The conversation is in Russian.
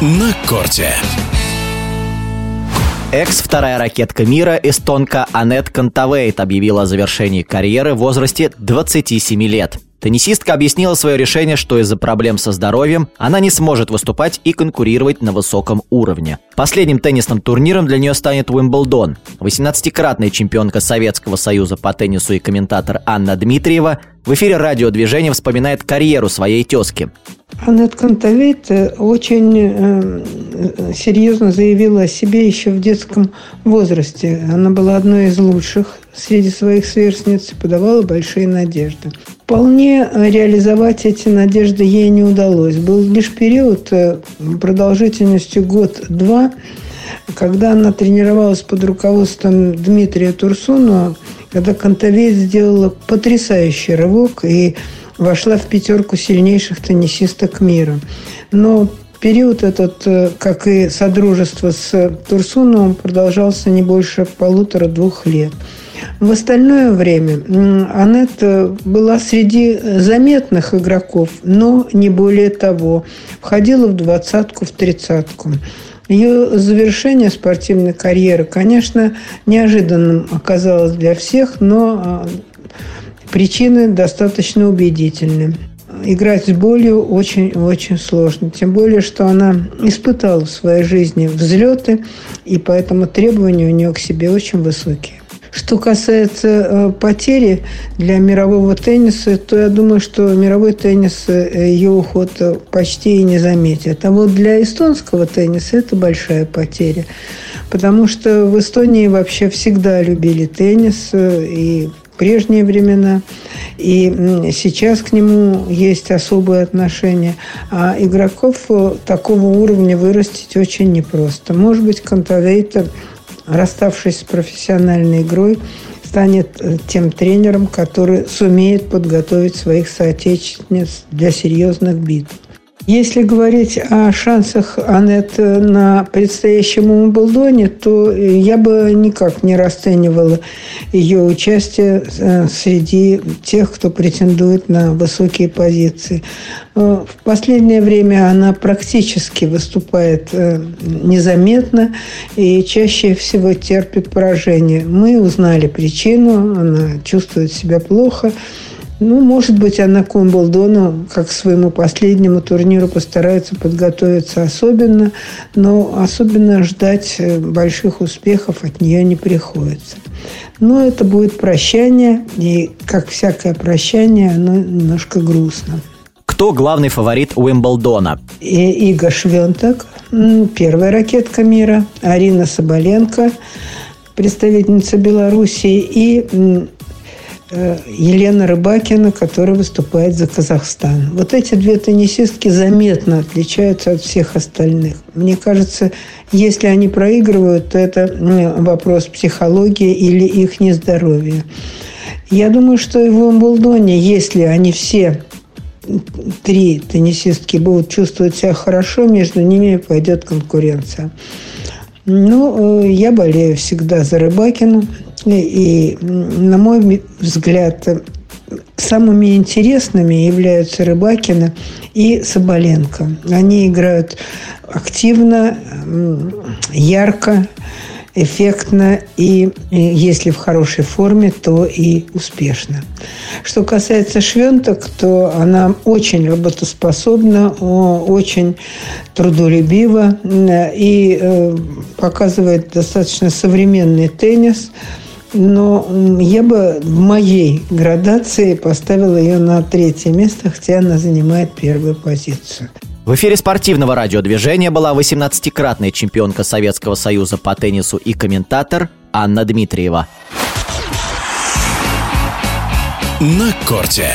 На корте. Экс вторая ракетка мира эстонка Анет Кантавейт объявила о завершении карьеры в возрасте 27 лет. Теннисистка объяснила свое решение, что из-за проблем со здоровьем она не сможет выступать и конкурировать на высоком уровне. Последним теннисным турниром для нее станет Уимблдон. 18-кратная чемпионка Советского Союза по теннису и комментатор Анна Дмитриева в эфире радиодвижения вспоминает карьеру своей тезки. Анетт Контавейт очень э, серьезно заявила о себе еще в детском возрасте. Она была одной из лучших среди своих сверстниц и подавала большие надежды. Вполне реализовать эти надежды ей не удалось. Был лишь период э, продолжительностью год-два, когда она тренировалась под руководством Дмитрия Турсунова, когда Контавейт сделала потрясающий рывок и вошла в пятерку сильнейших теннисисток мира. Но период этот, э, как и содружество с Турсуновым, продолжался не больше полутора-двух лет. В остальное время Аннет была среди заметных игроков, но не более того. Входила в двадцатку, в тридцатку. Ее завершение спортивной карьеры, конечно, неожиданным оказалось для всех, но э, Причины достаточно убедительны. Играть с болью очень-очень сложно. Тем более, что она испытала в своей жизни взлеты, и поэтому требования у нее к себе очень высокие. Что касается э, потери для мирового тенниса, то я думаю, что мировой теннис э, ее уход почти и не заметит. А вот для эстонского тенниса это большая потеря. Потому что в Эстонии вообще всегда любили теннис, э, и прежние времена, и сейчас к нему есть особое отношение. А игроков э, такого уровня вырастить очень непросто. Может быть, Кантавейта, расставшись с профессиональной игрой, станет э, тем тренером, который сумеет подготовить своих соотечественниц для серьезных битв. Если говорить о шансах Аннет на предстоящем Умблдоне, то я бы никак не расценивала ее участие э, среди тех, кто претендует на высокие позиции. Э, в последнее время она практически выступает э, незаметно и чаще всего терпит поражение. Мы узнали причину, она чувствует себя плохо. Ну, может быть, она к Уимблдону, как к своему последнему турниру, постарается подготовиться особенно, но особенно ждать э, больших успехов от нее не приходится. Но это будет прощание, и, как всякое прощание, оно немножко грустно. Кто главный фаворит Уимблдона? И Иго Швенток, первая ракетка мира, Арина Соболенко, представительница Белоруссии, и Елена Рыбакина, которая выступает за Казахстан. Вот эти две теннисистки заметно отличаются от всех остальных. Мне кажется, если они проигрывают, то это вопрос психологии или их нездоровья. Я думаю, что и в Уимблдоне, если они все три теннисистки будут чувствовать себя хорошо, между ними пойдет конкуренция. Ну, э, я болею всегда за Рыбакину. И, на мой взгляд, самыми интересными являются Рыбакина и Соболенко. Они играют активно, ярко, эффектно и, если в хорошей форме, то и успешно. Что касается Швенток, то она очень работоспособна, очень трудолюбива и э, показывает достаточно современный теннис – но я бы в моей градации поставила ее на третье место, хотя она занимает первую позицию. В эфире спортивного радиодвижения была 18-кратная чемпионка Советского Союза по теннису и комментатор Анна Дмитриева. На корте.